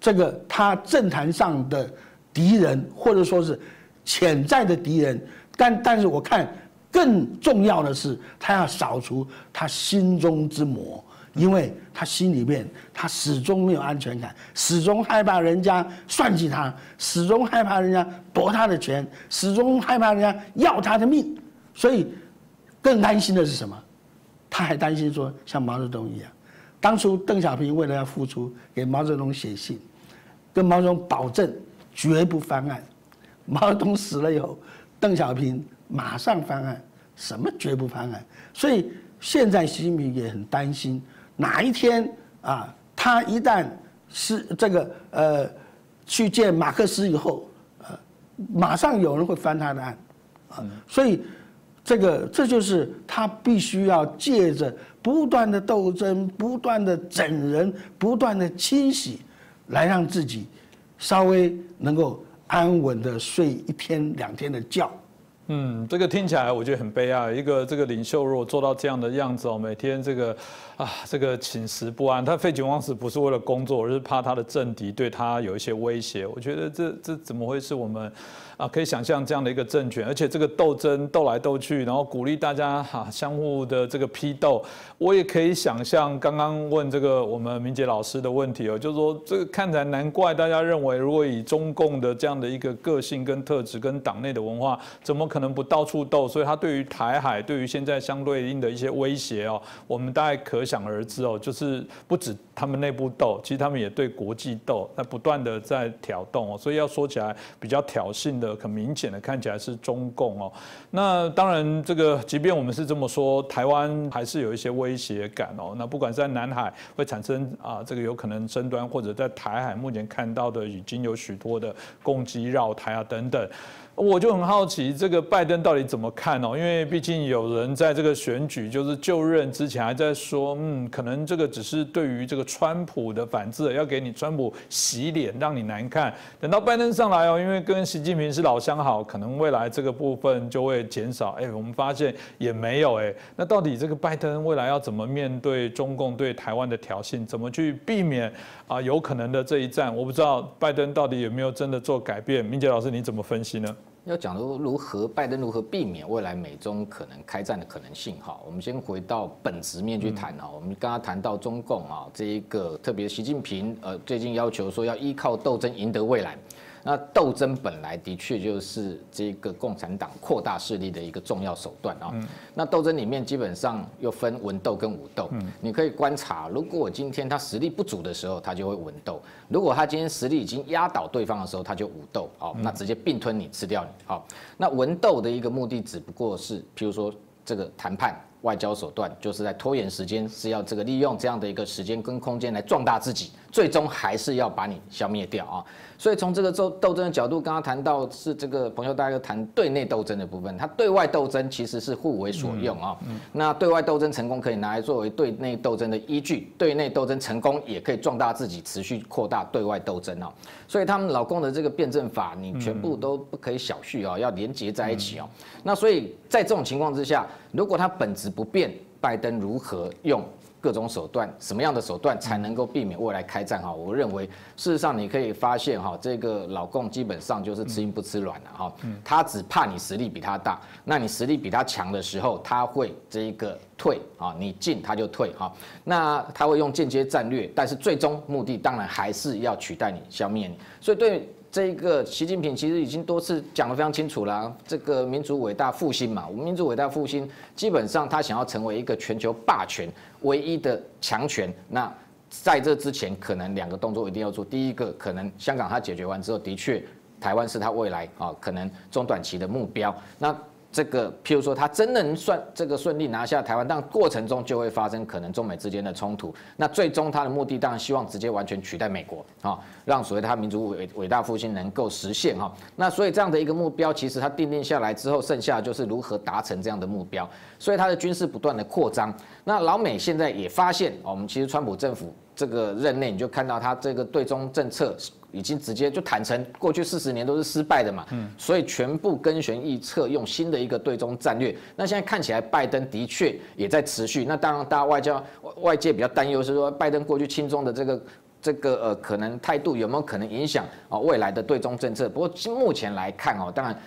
这个他政坛上的敌人或者说是潜在的敌人，但但是我看。更重要的是，他要扫除他心中之魔，因为他心里面他始终没有安全感，始终害怕人家算计他，始终害怕人家夺他的权，始终害怕人家要他的命，所以更担心的是什么？他还担心说，像毛泽东一样，当初邓小平为了要复出，给毛泽东写信，跟毛泽东保证绝不翻案。毛泽东死了以后，邓小平。马上翻案，什么绝不翻案？所以现在习近平也很担心，哪一天啊，他一旦是这个呃去见马克思以后，呃，马上有人会翻他的案，啊，所以这个这就是他必须要借着不断的斗争、不断的整人、不断的清洗，来让自己稍微能够安稳的睡一天两天的觉。嗯，这个听起来我觉得很悲哀。一个这个领袖如果做到这样的样子哦，每天这个啊，这个寝食不安，他废寝忘食不是为了工作，而是怕他的政敌对他有一些威胁。我觉得这这怎么会是我们？啊，可以想象这样的一个政权，而且这个斗争斗来斗去，然后鼓励大家哈相互的这个批斗。我也可以想象刚刚问这个我们明杰老师的问题哦，就是说这个看起来难怪大家认为，如果以中共的这样的一个个性跟特质跟党内的文化，怎么可能不到处斗？所以他对于台海，对于现在相对应的一些威胁哦，我们大概可想而知哦，就是不止他们内部斗，其实他们也对国际斗，在不断的在挑动哦。所以要说起来比较挑衅的。很明显的看起来是中共哦，那当然这个即便我们是这么说，台湾还是有一些威胁感哦。那不管在南海会产生啊，这个有可能争端，或者在台海目前看到的已经有许多的攻击绕台啊等等。我就很好奇，这个拜登到底怎么看哦？因为毕竟有人在这个选举就是就任之前还在说，嗯，可能这个只是对于这个川普的反制，要给你川普洗脸，让你难看。等到拜登上来哦，因为跟习近平是老相好，可能未来这个部分就会减少。哎，我们发现也没有哎。那到底这个拜登未来要怎么面对中共对台湾的挑衅？怎么去避免啊有可能的这一战？我不知道拜登到底有没有真的做改变。明杰老师，你怎么分析呢？要讲如如何拜登如何避免未来美中可能开战的可能性哈，我们先回到本质面去谈哈。我们刚刚谈到中共啊，这一个特别习近平呃最近要求说要依靠斗争赢得未来。那斗争本来的确就是这个共产党扩大势力的一个重要手段啊。那斗争里面基本上又分文斗跟武斗。你可以观察，如果今天他实力不足的时候，他就会文斗；如果他今天实力已经压倒对方的时候，他就武斗。好，那直接并吞你，吃掉你。好，那文斗的一个目的只不过是，譬如说这个谈判。外交手段就是在拖延时间，是要这个利用这样的一个时间跟空间来壮大自己，最终还是要把你消灭掉啊！所以从这个斗斗争的角度，刚刚谈到是这个朋友大家谈对内斗争的部分，他对外斗争其实是互为所用啊。那对外斗争成功可以拿来作为对内斗争的依据，对内斗争成功也可以壮大自己，持续扩大对外斗争啊。所以他们老公的这个辩证法，你全部都不可以小觑啊，要连结在一起哦。那所以在这种情况之下，如果他本质不变，拜登如何用各种手段，什么样的手段才能够避免未来开战？哈，我认为事实上你可以发现哈，这个老共基本上就是吃硬不吃软的哈，他只怕你实力比他大，那你实力比他强的时候，他会这一个退啊，你进他就退哈，那他会用间接战略，但是最终目的当然还是要取代你，消灭你，所以对。这个习近平其实已经多次讲得非常清楚了，这个民族伟大复兴嘛，我们民族伟大复兴，基本上他想要成为一个全球霸权唯一的强权。那在这之前，可能两个动作一定要做。第一个，可能香港他解决完之后，的确台湾是他未来啊可能中短期的目标。那这个，譬如说，他真能算这个顺利拿下台湾，但过程中就会发生可能中美之间的冲突。那最终他的目的当然希望直接完全取代美国啊，让所谓他民族伟伟大复兴能够实现哈。那所以这样的一个目标，其实他定定下来之后，剩下就是如何达成这样的目标。所以他的军事不断的扩张。那老美现在也发现，我们其实川普政府这个任内，你就看到他这个对中政策。已经直接就坦诚，过去四十年都是失败的嘛，嗯，所以全部跟悬预测，用新的一个对中战略。那现在看起来，拜登的确也在持续。那当然，大家外交外界比较担忧是说，拜登过去亲中的这个这个呃可能态度有没有可能影响啊未来的对中政策？不过目前来看哦，当然。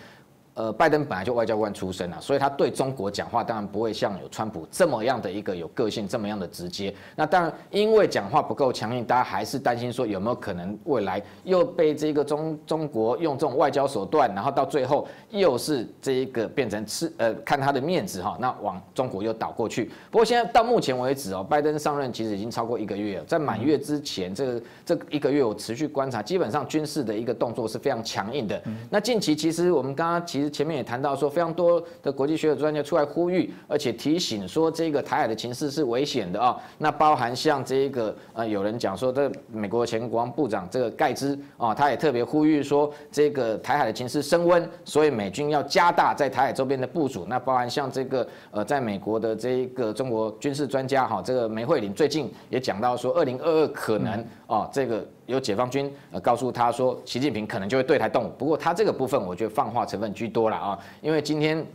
呃，拜登本来就外交官出身啊，所以他对中国讲话当然不会像有川普这么样的一个有个性，这么样的直接。那当然，因为讲话不够强硬，大家还是担心说有没有可能未来又被这个中中国用这种外交手段，然后到最后又是这一个变成吃呃看他的面子哈，那往中国又倒过去。不过现在到目前为止哦，拜登上任其实已经超过一个月了，在满月之前这个这一个月我持续观察，基本上军事的一个动作是非常强硬的。那近期其实我们刚刚其其实前面也谈到说，非常多的国际学者专家出来呼吁，而且提醒说，这个台海的情势是危险的啊。那包含像这个呃，有人讲说，这美国前国防部长这个盖茨啊，他也特别呼吁说，这个台海的情势升温，所以美军要加大在台海周边的部署。那包含像这个呃，在美国的这一个中国军事专家哈，这个梅惠玲最近也讲到说，二零二二可能啊，这个。有解放军呃告诉他说，习近平可能就会对台动武。不过他这个部分，我觉得放话成分居多了啊，因为今天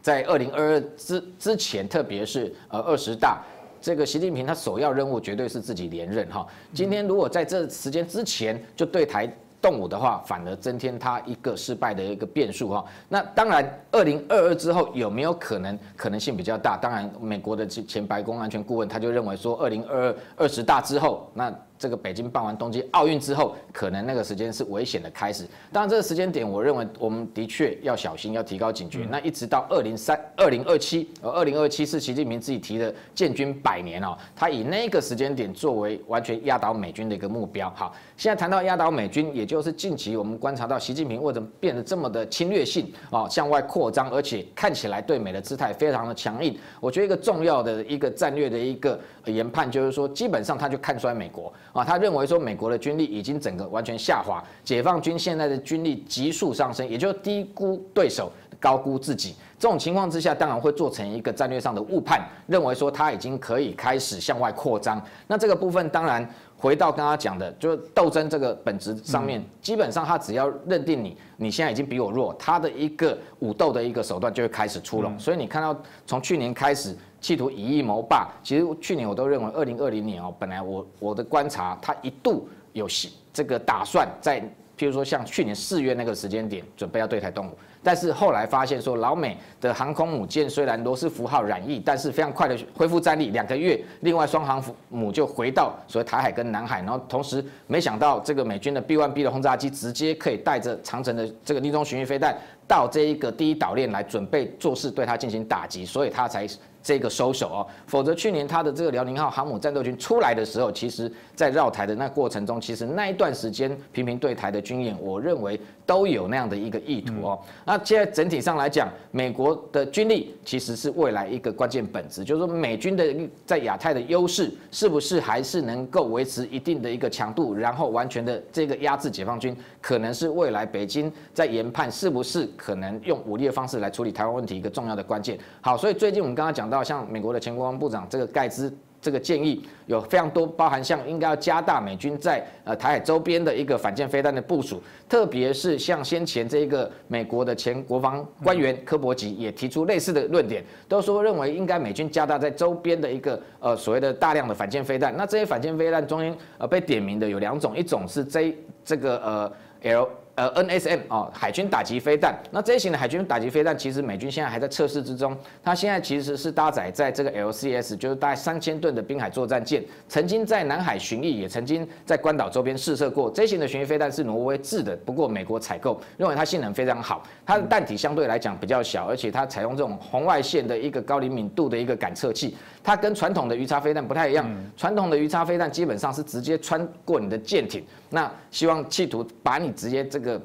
在二零二二之之前，特别是呃二十大，这个习近平他首要任务绝对是自己连任哈。今天如果在这时间之前就对台动武的话，反而增添他一个失败的一个变数哈。那当然，二零二二之后有没有可能可能性比较大？当然，美国的前白宫安全顾问他就认为说，二零二二二十大之后，那。这个北京办完东京奥运之后，可能那个时间是危险的开始。当然，这个时间点，我认为我们的确要小心，要提高警觉。那一直到二零三二零二七，而二零二七是习近平自己提的建军百年哦，他以那个时间点作为完全压倒美军的一个目标。好，现在谈到压倒美军，也就是近期我们观察到习近平为什么变得这么的侵略性啊，向外扩张，而且看起来对美的姿态非常的强硬。我觉得一个重要的一个战略的一个研判就是说，基本上他就看衰美国。啊，他认为说美国的军力已经整个完全下滑，解放军现在的军力急速上升，也就低估对手，高估自己。这种情况之下，当然会做成一个战略上的误判，认为说他已经可以开始向外扩张。那这个部分当然回到刚刚讲的，就是斗争这个本质上面，基本上他只要认定你你现在已经比我弱，他的一个武斗的一个手段就会开始出笼。所以你看到从去年开始。企图以一谋霸，其实去年我都认为，二零二零年哦，本来我我的观察，他一度有这个打算在，譬如说像去年四月那个时间点，准备要对台动武，但是后来发现说，老美的航空母舰虽然罗斯福号染疫，但是非常快的恢复战力，两个月，另外双航母就回到所谓台海跟南海，然后同时没想到这个美军的 B 1 B 的轰炸机直接可以带着长城的这个逆中巡弋飞弹到这一个第一岛链来准备做事对它进行打击，所以它才。这个收手哦，否则去年他的这个辽宁号航母战斗群出来的时候，其实在绕台的那过程中，其实那一段时间频频对台的军演，我认为都有那样的一个意图哦。那现在整体上来讲，美国的军力其实是未来一个关键本质，就是说美军的在亚太的优势是不是还是能够维持一定的一个强度，然后完全的这个压制解放军，可能是未来北京在研判是不是可能用武力的方式来处理台湾问题一个重要的关键。好，所以最近我们刚刚讲。到像美国的前国防部长这个盖兹这个建议有非常多，包含像应该要加大美军在呃台海周边的一个反舰飞弹的部署，特别是像先前这一个美国的前国防官员科伯吉也提出类似的论点，都说认为应该美军加大在周边的一个呃所谓的大量的反舰飞弹。那这些反舰飞弹中间呃被点名的有两种，一种是这这个呃 L。呃，NSM 哦，海军打击飞弹。那这一型的海军打击飞弹，其实美军现在还在测试之中。它现在其实是搭载在这个 LCS，就是大概三千吨的滨海作战舰，曾经在南海巡弋，也曾经在关岛周边试射过。这型的巡弋飞弹是挪威制的，不过美国采购，认为它性能非常好。它的弹体相对来讲比较小，而且它采用这种红外线的一个高灵敏度的一个感测器。它跟传统的鱼叉飞弹不太一样，传统的鱼叉飞弹基本上是直接穿过你的舰艇，那希望企图把你直接这个。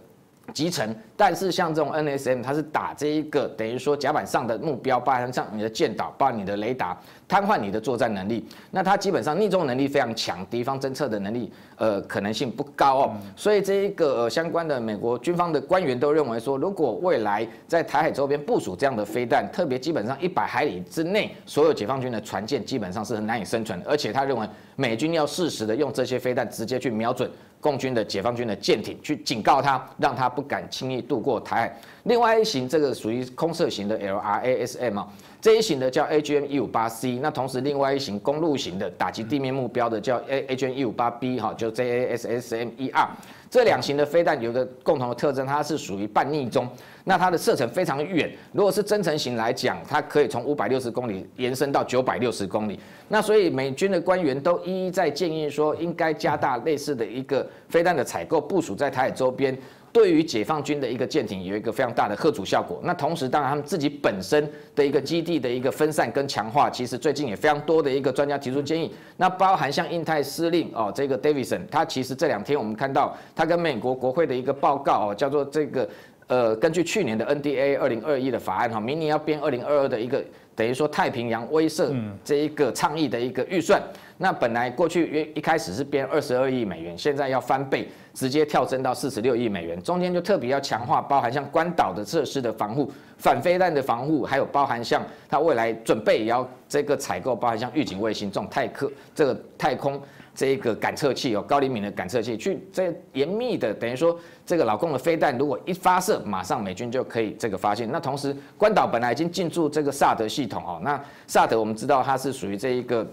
集成，但是像这种 NSM，它是打这一个等于说甲板上的目标，包含像你的舰岛，包含你的雷达，瘫痪你的作战能力。那它基本上逆中能力非常强，敌方侦测的能力呃可能性不高哦。所以这一个相关的美国军方的官员都认为说，如果未来在台海周边部署这样的飞弹，特别基本上一百海里之内，所有解放军的船舰基本上是很难以生存，而且他认为美军要适时的用这些飞弹直接去瞄准。共军的解放军的舰艇去警告他，让他不敢轻易渡过台海。另外一型这个属于空射型的 LRASM 啊，这一型的叫 AGM 一五八 C。那同时另外一型公路型的打击地面目标的叫 AAGM 一五八 B 哈，就 JASSMER。这两型的飞弹有个共同的特征，它是属于半逆中，那它的射程非常远。如果是增程型来讲，它可以从五百六十公里延伸到九百六十公里。那所以美军的官员都一一在建议说，应该加大类似的一个飞弹的采购部署在台海周边。对于解放军的一个舰艇有一个非常大的贺阻效果。那同时，当然他们自己本身的一个基地的一个分散跟强化，其实最近也非常多的一个专家提出建议。那包含像印太司令哦，这个 Davidson，他其实这两天我们看到他跟美国国会的一个报告哦，叫做这个呃，根据去年的 NDA 二零二一的法案哈，明年要编二零二二的一个等于说太平洋威慑这一个倡议的一个预算。那本来过去约一开始是编二十二亿美元，现在要翻倍，直接跳增到四十六亿美元。中间就特别要强化，包含像关岛的设施的防护、反飞弹的防护，还有包含像它未来准备也要这个采购，包含像预警卫星这种太空这个太空这个感测器哦，高灵敏的感测器，去这严密的等于说这个老共的飞弹如果一发射，马上美军就可以这个发现。那同时关岛本来已经进驻这个萨德系统哦，那萨德我们知道它是属于这一个。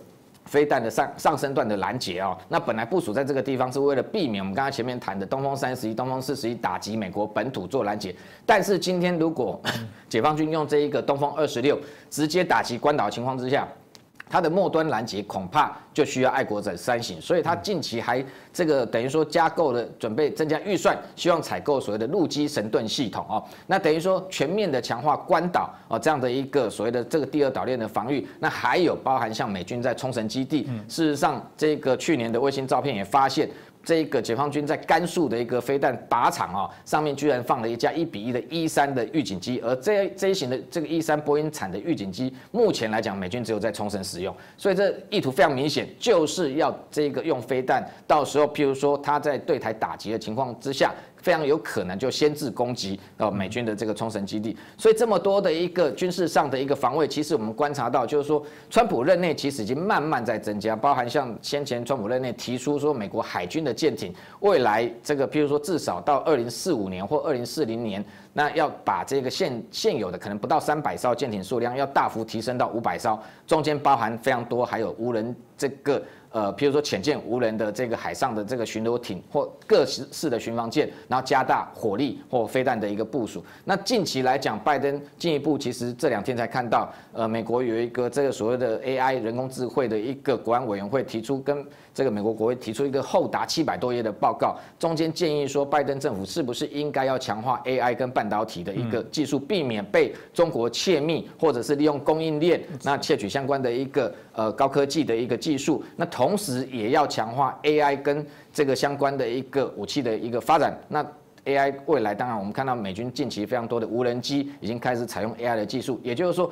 飞弹的上上升段的拦截啊，那本来部署在这个地方是为了避免我们刚才前面谈的东风三十一、东风四十一打击美国本土做拦截，但是今天如果 解放军用这一个东风二十六直接打击关岛情况之下。它的末端拦截恐怕就需要爱国者三型，所以它近期还这个等于说加购了，准备增加预算，希望采购所谓的陆基神盾系统哦。那等于说全面的强化关岛哦这样的一个所谓的这个第二岛链的防御。那还有包含像美军在冲绳基地，事实上这个去年的卫星照片也发现。这个解放军在甘肃的一个飞弹靶场啊，上面居然放了一架一比一的 E 三的预警机，而这这一型的这个 E 三波音产的预警机，目前来讲美军只有在冲绳使用，所以这意图非常明显，就是要这个用飞弹，到时候譬如说他在对台打击的情况之下。非常有可能就先制攻击到美军的这个冲绳基地，所以这么多的一个军事上的一个防卫，其实我们观察到，就是说，川普任内其实已经慢慢在增加，包含像先前川普任内提出说，美国海军的舰艇未来这个，譬如说至少到二零四五年或二零四零年，那要把这个现现有的可能不到三百艘舰艇数量要大幅提升到五百艘，中间包含非常多还有无人这个。呃，譬如说潜舰无人的这个海上的这个巡逻艇或各式式的巡防舰，然后加大火力或飞弹的一个部署。那近期来讲，拜登进一步，其实这两天才看到，呃，美国有一个这个所谓的 AI 人工智慧的一个国安委员会提出跟。这个美国国会提出一个厚达七百多页的报告，中间建议说，拜登政府是不是应该要强化 AI 跟半导体的一个技术，避免被中国窃密，或者是利用供应链那窃取相关的一个呃高科技的一个技术，那同时也要强化 AI 跟这个相关的一个武器的一个发展。那 AI 未来当然我们看到美军近期非常多的无人机已经开始采用 AI 的技术，也就是说。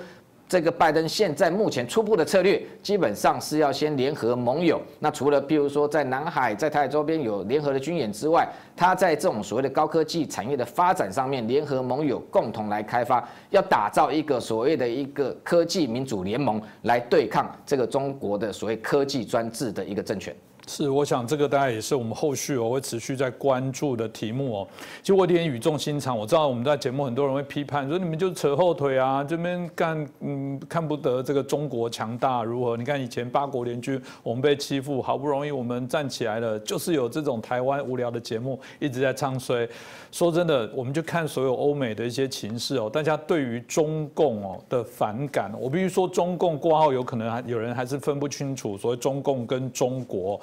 这个拜登现在目前初步的策略，基本上是要先联合盟友。那除了譬如说在南海、在台海周边有联合的军演之外，他在这种所谓的高科技产业的发展上面，联合盟友共同来开发，要打造一个所谓的一个科技民主联盟，来对抗这个中国的所谓科技专制的一个政权。是，我想这个大概也是我们后续我会持续在关注的题目哦。其实我有点语重心长，我知道我们在节目很多人会批判说你们就扯后腿啊，这边干嗯看不得这个中国强大如何？你看以前八国联军我们被欺负，好不容易我们站起来了，就是有这种台湾无聊的节目一直在唱衰。说真的，我们就看所有欧美的一些情势哦，大家对于中共哦的反感，我必须说中共挂号有可能还有人还是分不清楚所谓中共跟中国，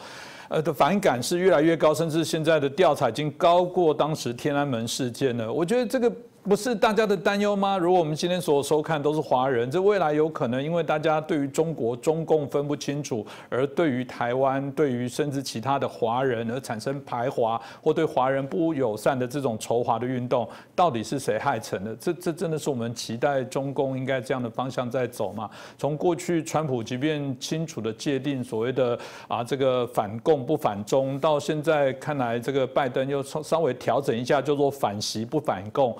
呃的反感是越来越高，甚至现在的调查已经高过当时天安门事件了。我觉得这个。不是大家的担忧吗？如果我们今天所收看都是华人，这未来有可能因为大家对于中国中共分不清楚，而对于台湾、对于甚至其他的华人而产生排华或对华人不友善的这种仇华的运动，到底是谁害成的？这这真的是我们期待中共应该这样的方向在走吗？从过去川普即便清楚的界定所谓的啊这个反共不反中，到现在看来这个拜登又稍稍微调整一下，叫做反习不反共。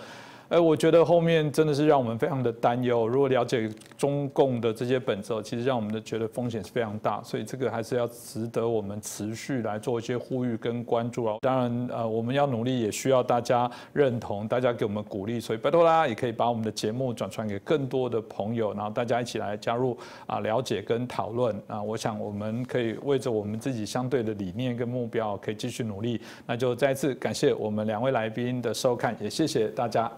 哎，我觉得后面真的是让我们非常的担忧。如果了解中共的这些本质，其实让我们的觉得风险是非常大，所以这个还是要值得我们持续来做一些呼吁跟关注啊。当然，呃，我们要努力，也需要大家认同，大家给我们鼓励。所以拜托啦，也可以把我们的节目转传给更多的朋友，然后大家一起来加入啊，了解跟讨论啊。我想我们可以为着我们自己相对的理念跟目标，可以继续努力。那就再次感谢我们两位来宾的收看，也谢谢大家。